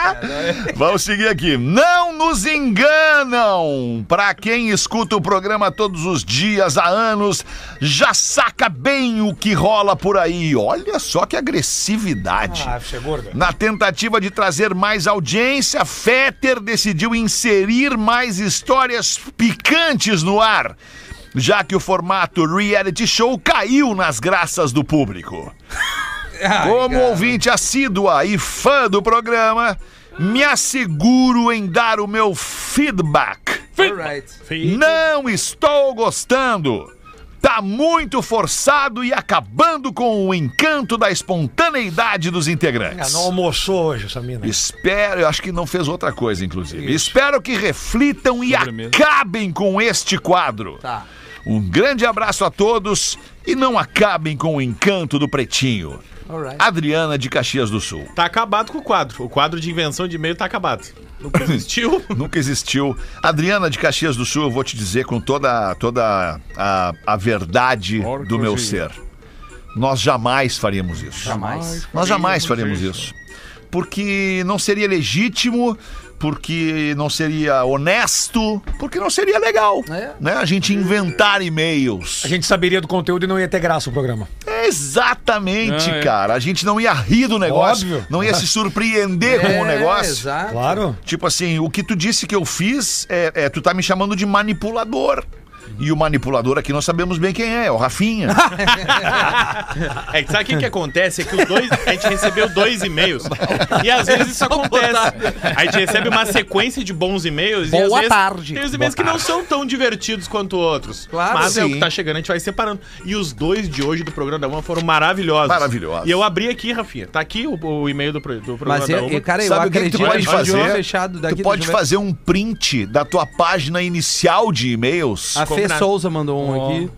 Vamos seguir aqui. Não nos enganam! Pra quem escuta o programa todos os dias há anos, já saca bem o que rola por aí. Olha só que agressividade. Ah, é. Na tentativa de trazer mais audiência, Fetter decidiu inserir mais histórias picantes no ar, já que o formato reality show caiu nas graças do público. Como ouvinte assídua e fã do programa, Me asseguro em dar o meu feedback. Alright. Não estou gostando. Tá muito forçado e acabando com o encanto da espontaneidade dos Ah, integrantes. não almoçou hoje essa mina. Espero, eu acho que não fez outra coisa, inclusive. Espero que reflitam e acabem com este quadro. Tá. Um grande abraço a todos e não acabem com o encanto do pretinho. Adriana de Caxias do Sul. Tá acabado com o quadro. O quadro de invenção de e-mail tá acabado. Nunca existiu. Nunca existiu. Adriana de Caxias do Sul, eu vou te dizer com toda, toda a, a verdade do meu coisinha. ser. Nós jamais faríamos isso. Jamais. Nós jamais faríamos faríamos isso. Porque não seria legítimo, porque não seria honesto, porque não seria legal. É. Né? A gente inventar e-mails. A gente saberia do conteúdo e não ia ter graça o programa. Exatamente, Ah, é. cara. A gente não ia rir do negócio, Óbvio. não ia se surpreender com o negócio. É, Exato. Claro. Tipo assim, o que tu disse que eu fiz é, é, tu tá me chamando de manipulador. E o manipulador aqui nós sabemos bem quem é, é o Rafinha. É que sabe o que, que acontece? É que os dois, a gente recebeu dois e-mails. E às vezes isso acontece. A gente recebe uma sequência de bons e-mails e Boa às vezes tarde. tem os e-mails que não são tão divertidos quanto outros. Claro, Mas é o sim. que tá chegando, a gente vai separando. E os dois de hoje do programa da Uma foram maravilhosos. Maravilhosos. E eu abri aqui, Rafinha. Tá aqui o, o e-mail do, pro- do programa Mas, da eu, Uma. eu- cara, eu Sabe o que, tu pode fazer? fechado daqui tu pode fazer um print da tua página inicial de e-mails. A Fê. Souza mandou um aqui.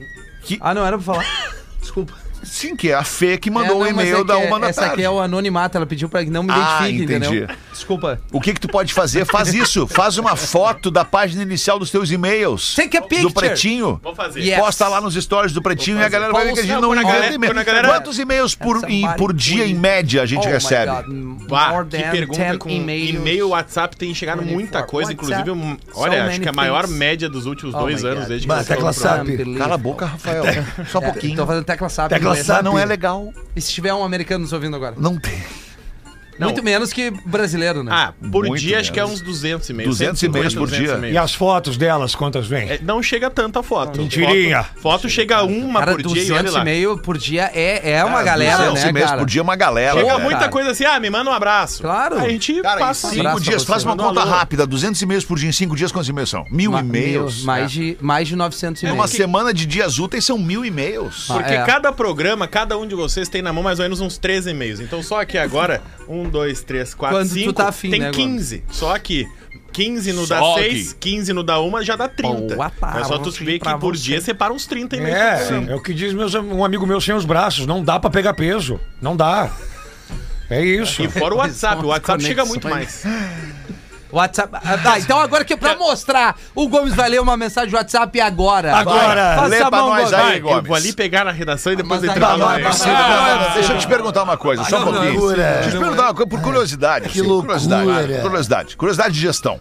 Que- Ah, não era pra falar. Desculpa. Sim, que é a Fê que mandou É, o mas e-mail é da que uma da Essa tarde. aqui é o anonimato, ela pediu pra que não me Ah, identifique, entendi. entendeu? Desculpa. O que que tu pode fazer? Faz isso. Faz uma foto da página inicial dos teus e-mails. Take a Do picture. Pretinho. Vou fazer. Yeah. Posta lá nos stories do Pretinho e a galera vai ver que a gente Não, galera- e-mail. galera- Quantos e-mails por, em- por dia, em média, a gente Oh recebe? Bah, more que pergunta 10 com e-mail, WhatsApp tem chegado 24. muita coisa, inclusive, um- olha, acho que a maior média dos últimos Oh dois anos desde que. Unbelievable. Cala a boca, Rafael. Só um É, pouquinho. Tô fazendo tecla SAP. Tecla Ah, não é legal. E se tiver um americano nos ouvindo agora? Não tem. Não. Muito menos que brasileiro, né? Ah, por Muito dia acho que é menos. uns 200 e-mails. 200 e-mails por 200 dia. E as fotos delas, quantas vem? É, não chega tanta foto. Mentirinha. Foto, foto chega uma cara, por dia e olha 200 lá. e meio por dia é, é uma Cara, galera, 200 né, e-mails cara? por dia é uma galera. Chega cara. muita coisa assim, ah, me manda um abraço. Claro. Aí a gente Cara, passa. cinco dias, faz uma um conta rápida. 200 e-mails por dia. Em cinco dias, quantos e-mails são? Mil Ma- e-mails. mais, de, mais de 900 É e-mails. uma semana de dias úteis, são mil e-mails. Ah, Porque é. cada programa, cada um de vocês tem na mão mais ou menos uns 13 e-mails. Então só aqui agora, um, dois, três, quatro, Quando tu cinco, tá afim, tem né, 15. Só aqui. 15 no aqui. 6, 15 no dá 1, já dá 30. Boa é só tu ver que por você. dia separa uns 30 e-mails. por É, programa. é o que diz meus, um amigo meu sem os braços. Não dá pra pegar peso. Não dá. É isso. E fora o WhatsApp. O WhatsApp chega muito mais. WhatsApp. Ah, tá, então agora que é pra mostrar, o Gomes vai ler uma mensagem de WhatsApp agora. Agora, Faça lê a pra mão, nós Gomes. aí, Vai, eu Gomes. vou ali pegar na redação e depois entrar não, não, Deixa eu te perguntar uma coisa, só um pouquinho. loucura. Deixa eu te perguntar uma coisa por curiosidade. Que assim, Curiosidade, loucura. curiosidade. Curiosidade de gestão.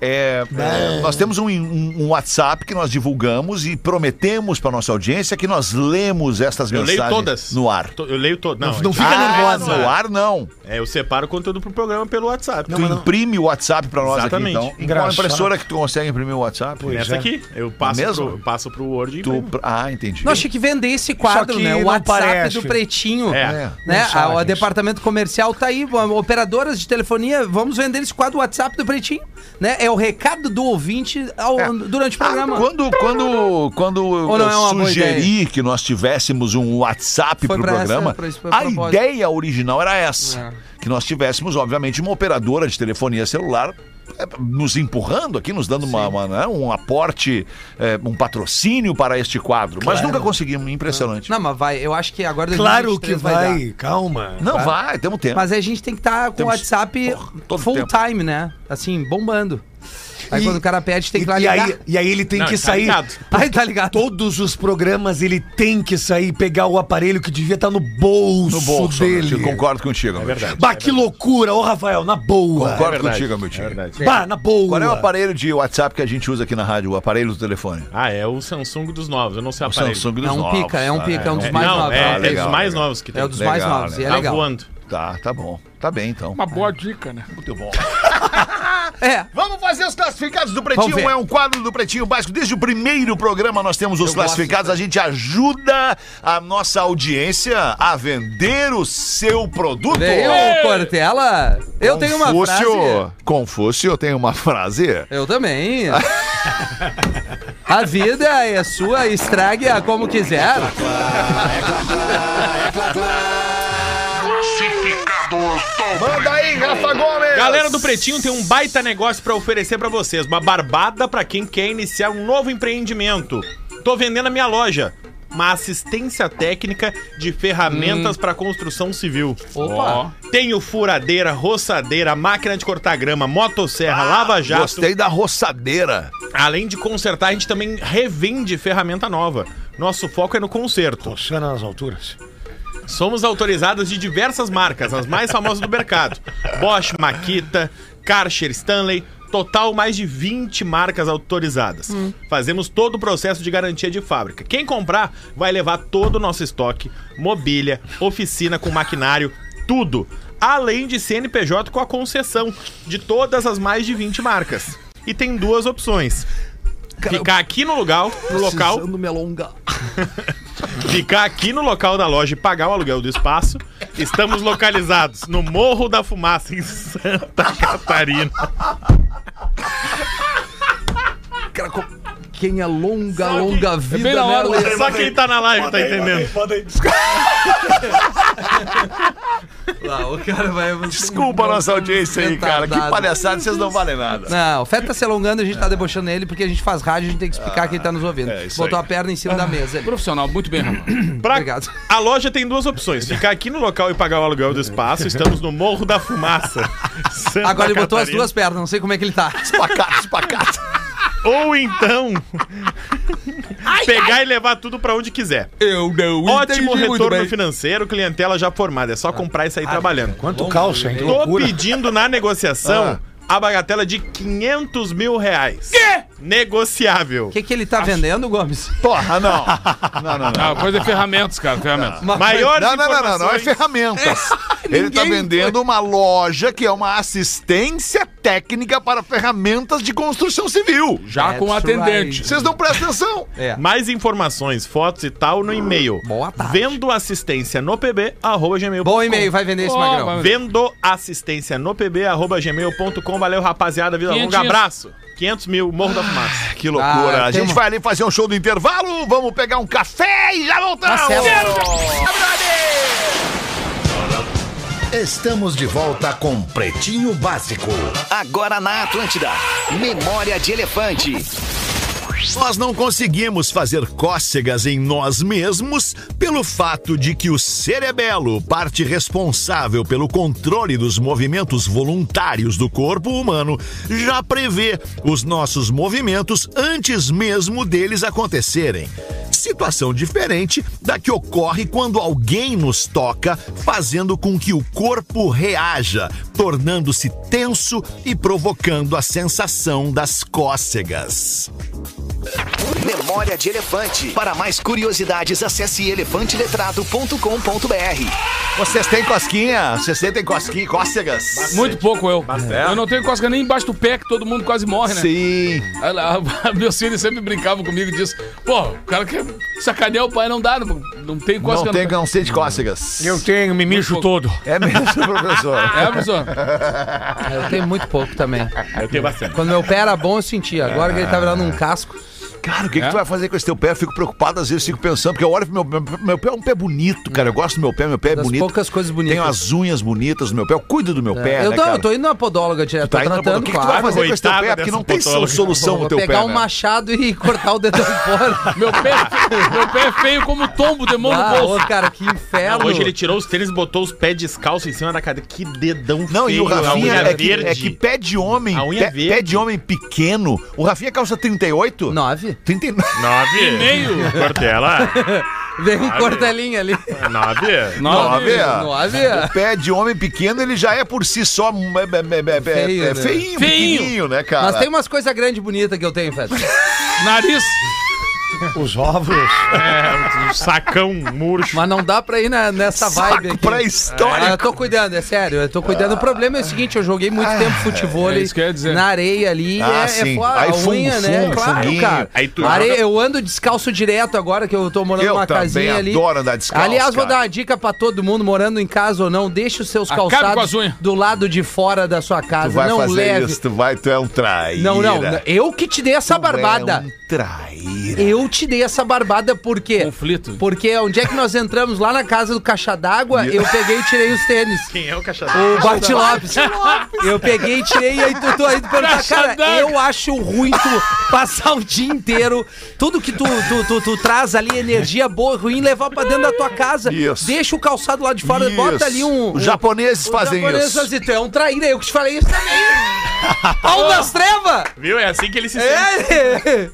É, é, nós temos um, um- um WhatsApp que nós divulgamos e prometemos para nossa audiência que nós lemos estas Eu mensagens leio todas. no ar. To- Eu leio todas. Não, Não fica Ah, nervosa. No ar, não. É, eu separo o conteúdo pro programa pelo WhatsApp. tu imprime o WhatsApp para nós Exatamente. aqui, então. Qual impressora que tu consegue imprimir o WhatsApp? Nessa é. aqui, eu passo, mesmo? pro, passo pro Word e Tu, imprimo. ah, entendi. Não, achei que vender esse quadro, né? O não WhatsApp parece. do Pretinho. É. É. Né? Não o departamento comercial tá aí, operadoras de telefonia, vamos vender esse quadro WhatsApp do Pretinho, né? É o recado do ouvinte ao- É. durante o Ah, programa. quando quando, quando eu não é sugeri que nós tivéssemos um WhatsApp Foi pro essa- programa, pra a propósito. ideia original era essa. É. Que nós tivéssemos, obviamente, uma operadora de telefonia celular é, nos empurrando aqui, nos dando uma, uma, né, um aporte, é, um patrocínio para este quadro. Mas nunca conseguimos, impressionante. Não, mas vai, eu acho que agora Claro que 2023 vai. dar. Calma. Não, vai, temos tempo. Mas a gente tem que estar com o WhatsApp Porra, full tempo. time, né? Assim, bombando. Aí E- quando o cara pede, tem que ir lá E, e ligar. aí, e aí ele tem Não, que tá sair. ligado. Aí tá ligado? Todos os programas ele tem que sair, pegar o aparelho que devia estar no bolso, no bolso, dele. eu concordo contigo, é verdade. Bah, que loucura, ô Rafael, na boa. Concordo É verdade, contigo, meu tio. É verdade. Bah, na boa. Qual é o aparelho de WhatsApp que a gente usa aqui na rádio? O aparelho do telefone? Ah, é o Samsung dos novos. Eu não sei o O aparelho. Samsung dos É um novos. pica, é um tá? pica, é um dos É, mais não, novos. é, é um é dos mais novos que tem. É o dos Legal, mais novos, e é Tá legal. voando. Tá, tá bom. Tá bem, então. Uma boa dica, né? Muito bom. É. Vamos fazer os classificados do Pretinho. É um quadro do Pretinho Básico. Desde o primeiro programa nós temos os Eu gosto classificados. A gente ajuda a nossa audiência a vender o seu produto. Veio o Cortella. Eu tenho uma frase. Confúcio, Confúcio tem uma frase. Eu também. A vida é sua, estrague-a como quiser. Manda aí, Rafa Gomes. Galera do Pretinho tem um baita negócio pra oferecer pra vocês, uma barbada pra quem quer iniciar um novo empreendimento. Tô vendendo a minha loja, uma assistência técnica de ferramentas pra construção civil. Opa. Tenho furadeira, roçadeira, máquina de cortar grama, motosserra, lava-jato. Gostei da roçadeira. Além de consertar, a gente também revende ferramenta nova. Nosso foco é no conserto. Funciona nas alturas. Somos autorizados de diversas marcas, as mais famosas do mercado. Bosch, Makita, Karcher, Stanley, total mais de 20 marcas autorizadas. Fazemos todo o processo de garantia de fábrica. Quem comprar vai levar todo o nosso estoque, mobília, oficina com maquinário, tudo. Além de CNPJ com a concessão de todas as mais de 20 marcas. E tem duas opções. Ficar aqui no lugar, no local, Precisando me alongar. ficar aqui no local da loja e pagar o aluguel do espaço. Estamos localizados no Morro da Fumaça, em Santa Catarina. Cara, quem alonga, alonga a vida, bem na hora, né? né? Só quem tá na live tá entendendo. Ah, o cara vai... Desculpa a nossa audiência aí, cara. Que palhaçada, vocês não valem nada. Não, o Feta tá se alongando, a gente tá debochando ele porque a gente faz rádio, a gente tem que explicar quem tá nos ouvindo. é Botou aí. a perna em cima da mesa ali. Profissional, muito bem, Rafa. Pra- Obrigado. A loja tem duas opções: ficar aqui no local e pagar o aluguel do espaço. Estamos no Morro da Fumaça. Santa Agora ele botou as Catarina. duas pernas, não sei como é que ele tá. Espacate, espacate. Ou então. pegar e levar tudo pra onde quiser. Eu não Ótimo retorno financeiro, clientela já formada. É só comprar e sair trabalhando. Quanto calça, hein? Que Tô loucura. pedindo na negociação a bagatela de 500 mil reais. Quê? Negociável. O que, que ele tá vendendo, Gomes? Porra, não. Não, não, não. Ah, coisa é ferramentas, cara, ferramentas. Uma Maiores Não, não, não, não, não, é ferramentas. Ele tá vendendo uma loja que é uma assistência técnica para ferramentas de construção civil. Já com That's atendente. Vocês não prestam atenção. É. Mais informações, fotos e tal no e-mail. Boa tarde. Vendo assistência no pb, arroba gmail. Bom e-mail, vai vender esse Ó, magrão. Vendo assistência no pb, arroba gmail.com. Valeu, rapaziada. Vida longa. Abraço. 500 mil, Morro da Fumaça. Que loucura. Ah, a tem gente uma- vai ali fazer um show do intervalo, vamos pegar um café e já voltamos. Estamos de volta com Pretinho Básico. Agora na Atlântida. Memória de Elefante. Nós não conseguimos fazer cócegas em nós mesmos pelo fato de que o cerebelo, parte responsável pelo controle dos movimentos voluntários do corpo humano, já prevê os nossos movimentos antes mesmo deles acontecerem. Situação diferente da que ocorre quando alguém nos toca, fazendo com que o corpo reaja, tornando-se tenso e provocando a sensação das cócegas. Memória de Elefante. Para mais curiosidades, acesse elefanteletrado.com.br. Vocês têm cosquinha? Vocês sentem cosquinha, cócegas? Muito pouco eu. Eu não tenho cosca nem embaixo do pé, que todo mundo quase morre, né? Sim. Meus filhos sempre brincavam comigo e diz: Pô, o cara quer sacanear o pai, não dá, não, não tem cosca Não tem, não sente cócegas. Eu tenho, me mijo todo. É mesmo, professor. É, professor? Eu tenho muito pouco também. Eu tenho bastante. Quando meu pé era bom, eu sentia. Agora que ele tá virando um casco. Cara, o que, que É? tu vai fazer com esse teu pé? Eu fico preocupado, às vezes fico pensando, porque eu olho pro meu, meu, meu pé é um pé bonito, cara. Eu gosto do meu pé, meu pé é Das bonito. poucas coisas bonitas. Tenho as unhas bonitas no meu pé, eu cuido do meu pé, eu, né, tô, cara? eu tô indo na podóloga direto, Tá tô tratando, podóloga. O que, que tu claro. vai fazer com esse teu Coitada pé? Porque não tem podóloga. solução Vou o teu pegar pé, um né? machado e cortar o dedão fora. Meu pé, meu pé é feio como tombo de mão Ah, no bolso. ô, cara, que inferno. Hoje ele tirou os tênis e botou os pés descalços em cima da cadeira. Que dedão Não, feio. e o Rafinha é que, verde. é que pé de homem, A unha pé, verde. pé de homem pequeno. O Rafinha calça 38? Nove. 39. Nove. meio. Cortela. Vem um cortelinho ali. Nove. Nove. Nove. O pé de homem pequeno, ele já é por si só é, é, é, Feio, é né? feinho, Feinho. pequenininho, né, cara? Mas tem umas coisas grandes bonitas que eu tenho, Fed. Nariz. Os ovos. É, um sacão murcho. Mas não dá pra ir na- nessa vibe aqui. pré-histórico. Ah, eu tô cuidando, é sério, eu tô cuidando. O problema é o seguinte, eu joguei muito tempo futebol é isso que eu ia dizer. na areia ali, Ah, é, é sim. foda, Aí a unha, né? claro, funguinho. cara. Aí tu areia, joga- eu ando descalço direto agora, que eu tô morando Eu numa também casinha ali. adoro andar descalço, Aliás, vou cara. dar uma dica pra todo mundo, morando em casa ou não, deixe os seus Acabe com calçados as unhas. do lado de fora da sua casa. Tu vai não fazer leve. isso, tu vai, tu é um traíra. Não, não, eu que te dei essa Tu barbada. É um traíra. Eu te dei essa barbada por quê? Conflito. Porque onde é que nós entramos? Lá na casa do caixa d'água, eu peguei e tirei os tênis. Quem é o caixa O Bart Lopes. Eu peguei e tirei e aí tu, tu, aí tu pergunta, cara, d'água. eu acho ruim tu passar o dia inteiro, tudo que tu, tu, tu, tu traz ali, energia boa ruim, levar pra dentro da tua casa. Isso. Deixa o calçado lá de fora, Isso. bota ali um... Os um- japoneses os fazem japoneses isso. fazem, tu é um traíra, eu que te falei isso também. Pau das trevas! Viu? É assim que ele se sente.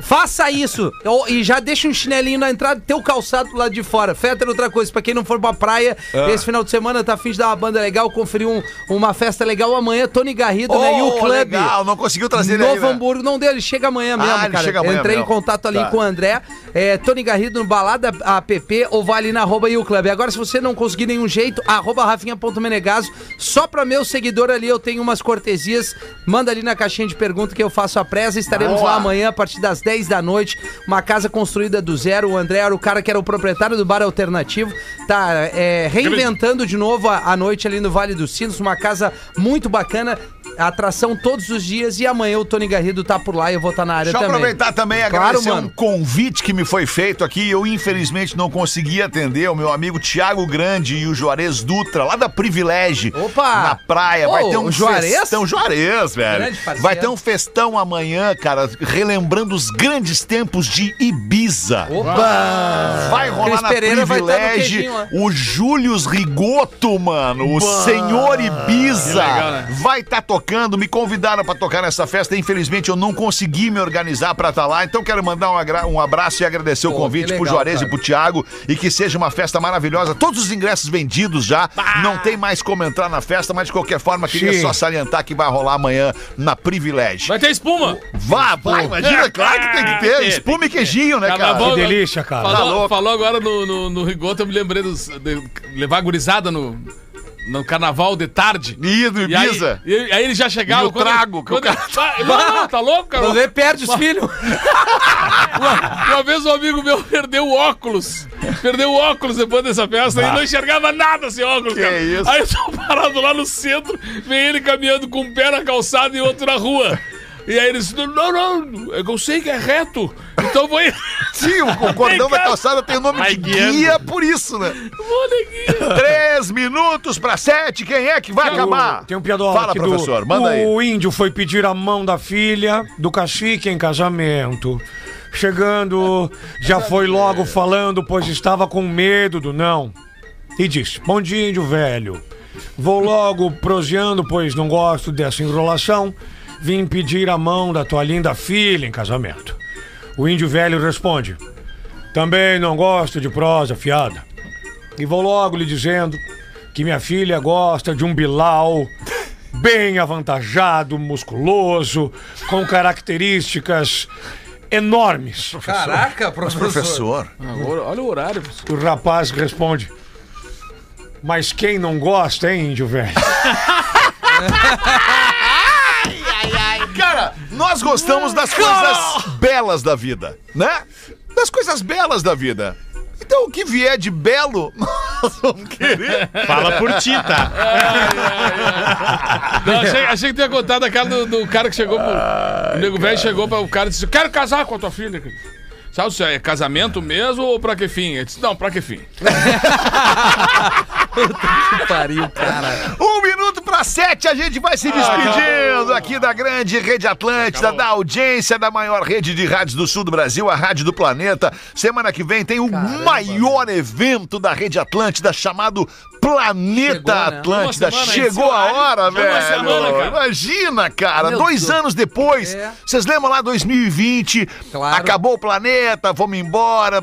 Faça isso. E já deixa um chinelinho na entrada, teu calçado do lado de fora. Fetter, outra coisa, pra quem não for pra praia, Ah. esse final de semana tá afim de dar uma banda legal, conferir um- uma festa legal amanhã, Tony Garrido Oh, U Club. legal, não conseguiu trazer ele Novo aí, né? Hamburgo, não deu, ele chega amanhã mesmo, Ah, ele cara. chega amanhã Entrei mesmo. em contato ali Tá. com o André. É, Tony Garrido no Balada app ou vai ali na arroba U Club. Agora, se você não conseguir nenhum jeito, arroba rafinha.menegaso. Só pra meu seguidor ali eu tenho umas cortesias. Manda ali na caixinha de pergunta que eu faço a presa. Estaremos lá amanhã a partir das 10 da noite. Uma casa construída do zero. O André era o cara que era o proprietário do bar alternativo. Tá é, reinventando de novo a, a noite ali no Vale dos Sinos. Uma casa muito bacana. Atração todos os dias. E amanhã o Tony Garrido tá por lá e eu vou estar na área Deixa eu também. aproveitar também e Claro, agradecer mano. um convite que me foi feito aqui. Eu, infelizmente, não consegui atender. O meu amigo Tiago Grande e o Juarez Dutra, lá da Privilégio. Opa! Na praia. Vai Ô, ter um Juarez? festão. Juarez, velho. Vai ter um festão amanhã, cara, relembrando os grandes tempos de Ibiza. Opa! Vai rolar Cris na Pereira vai lá. o Július Rigoto, mano, o senhor Ibiza. Legal, né? Vai estar tocando, me convidaram pra tocar nessa festa. Infelizmente eu não consegui me organizar pra estar lá, então quero mandar um, um abraço e agradecer o Pô, convite que pro legal, Juarez cara. e pro Thiago e que seja uma festa maravilhosa. Todos os ingressos vendidos já, não tem mais como entrar na festa, mas de qualquer forma queria Sim. só salientar que vai rolar amanhã na Privilégio. Vai ter espuma. Vá, vai, imagina, claro que tem que ter, espuma e queijinho, né, cara? Carnaval- Que delícia, cara. Tá Falou, louco. falou agora no, no, no Rigoto, eu me lembrei dos, de levar a gurizada no, no carnaval de tarde. Ih, do E aí, Ibiza. e aí ele já chegava. E o trago, que o quando- Ah, Não, não, tá louco, cara? Quando vê, perde os filhos. Uma, uma vez um amigo meu perdeu o óculos. Perdeu o óculos depois dessa festa e não enxergava nada sem óculos, Que cara. isso? Aí eu tô parado lá no centro, vem ele caminhando com um pé na calçada e outro na rua. E aí ele disse: Não, não, eu sei que é reto. Então vou. Sim, o, o cordão da calçada tem o nome Vai de guiando. guia por isso, né? Vou, neguinho. Três minutos pra sete, quem é que vai acabar? Tem um piadola Fala, aqui professor, do... manda aí. O índio foi pedir a mão da filha do cacique em casamento. Chegando, já foi logo falando, pois estava com medo do não. E disse: Bom dia, índio velho. Vou logo proseando, pois não gosto dessa enrolação. Vim pedir a mão da tua linda filha em casamento. O índio velho responde: Também não gosto de prosa fiada. E vou logo lhe dizendo que minha filha gosta de um Bilal bem avantajado, musculoso, com características enormes. Caraca, professor. Professor. Ah, Olha o horário. O rapaz responde: Mas quem não gosta, hein, índio velho? Nós gostamos das coisas belas da vida, né? Das coisas belas da vida. Então o que vier de belo, nós vamos querer. Fala por ti, tá? Não, achei, achei que tinha contado aquela do, do cara que chegou pro. o nego velho chegou para o cara e disse: Quero casar com a tua filha. cara." Sabe se é casamento mesmo ou pra que fim? Ele disse: Não, pra que fim? Que pariu, cara. Um minuto sete, a gente vai se despedindo aqui da grande Rede Atlântida, da audiência da maior rede de rádios do sul do Brasil, a Rádio do Planeta. Semana que vem tem o maior evento da Rede Atlântida chamado Planeta Chegou, né? Atlântida. Semana, Chegou a hora, velho. semana, cara. Imagina, cara, Meu dois Deus. anos depois. É. Vocês lembram lá 2020? Claro. Acabou o planeta, vamos embora.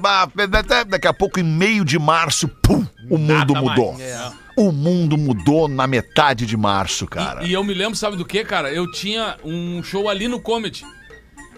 Daqui a pouco, em meio de março, pum, o mundo Nada mudou. mais. É. O mundo mudou na metade de março, cara. E eu me lembro, sabe do que, cara? Eu tinha um show ali no Comedy.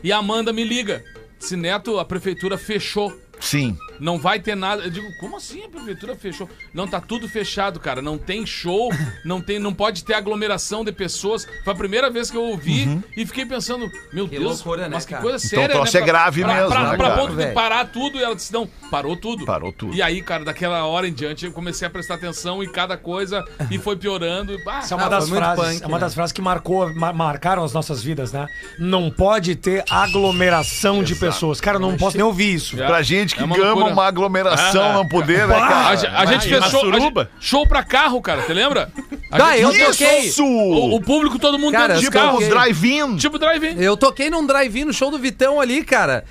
E a Amanda me liga. Disse, Neto, a prefeitura fechou. Sim. Não vai ter nada. Eu digo, como assim a prefeitura fechou? Não, tá tudo fechado, cara. Não tem show, não tem, não pode ter aglomeração de pessoas. Foi a primeira vez que eu ouvi e fiquei pensando, meu Que Deus, loucura, né, mas que cara? coisa Então séria, o troço né? é grave pra, mesmo, pra, né, pra ponto de parar tudo, e ela disse, não, parou tudo. Parou tudo. E aí, cara, daquela hora em diante, eu comecei a prestar atenção em cada coisa e foi piorando. e, Ah, Essa é uma das frases, punk, é uma né? das frases que marcou, ma- marcaram as nossas vidas, né? Não pode ter aglomeração de pessoas. Cara, eu não posso nem ouvir isso. Pra gente que É gama. Uma aglomeração Ah. não poder, né, a, cara? ge- a gente fez show, a show pra carro, cara, você lembra? A eu Isso! toquei. o, o público, todo mundo Cara, dentro dos Tipo carros. os drive-in. Tipo drive-in. Eu toquei num drive-in no show do Vitão ali, cara.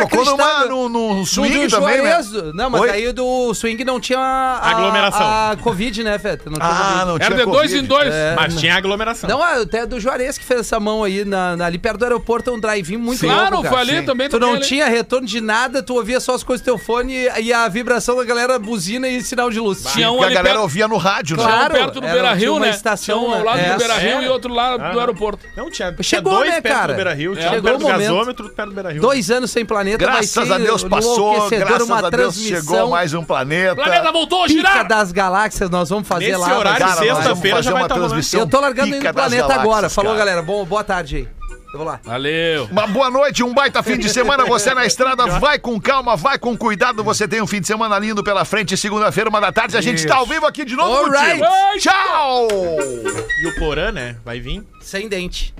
Tocou numa, no, no swing do também, né? Não, mas Oi? aí do swing não tinha a, Aglomeração. A, Covid, né, Feta? Não tinha Ah, Covid. não Era tinha de dois Covid. em dois. É. Mas tinha aglomeração. Não, é até do Juarez que fez essa mão aí, na, na- ali perto do aeroporto, um drive-in muito Claro, louco, cara. foi ali sim. também. Tu não ali. tinha retorno de nada, tu ouvia só as coisas do teu fone e, a vibração da galera buzina e sinal de luz. Tinha um Porque a galera perto, ouvia no rádio, né? um Claro, perto do Beira Rio, uma né? estação, tinha um ao né? lado É. do Beira Rio Sério? e outro lá do aeroporto. Não, tinha, tinha Chegou, dois né, perto cara? do Beira Rio, tinha um Chegou perto o do momento. gasômetro, perto do Beira Rio. Dois anos sem planeta, Graças a Deus passou, graças uma a Deus chegou mais um planeta. Planeta voltou a pica girar! das galáxias, nós vamos fazer Nesse lá. horário, sexta-feira já vai uma tá Eu tô largando indo pica no das planeta agora. Falou, galera. Bom, boa tarde aí. Eu vou lá. Valeu. Uma boa noite, um baita fim de semana. Você na estrada, vai com calma, vai com cuidado. Você tem um fim de semana lindo pela frente. Segunda-feira, uma da tarde, a gente está ao vivo aqui de novo Alright. Tchau! E o Porã, né? Vai vir. Sem dente.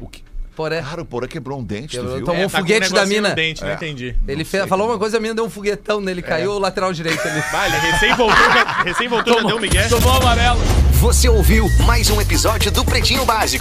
Poré. Cara, o Porã quebrou um dente, tu Quebrou, viu? tomou um tá com foguete da mina. Dente, não entendi. Ele fez- falou uma coisa, a mina deu um foguetão nele, caiu o lateral direito ali. Vai, ele recém voltou, já, recém voltou, já deu o Miguel. Tomou amarelo. Você ouviu mais um episódio do Pretinho Básico.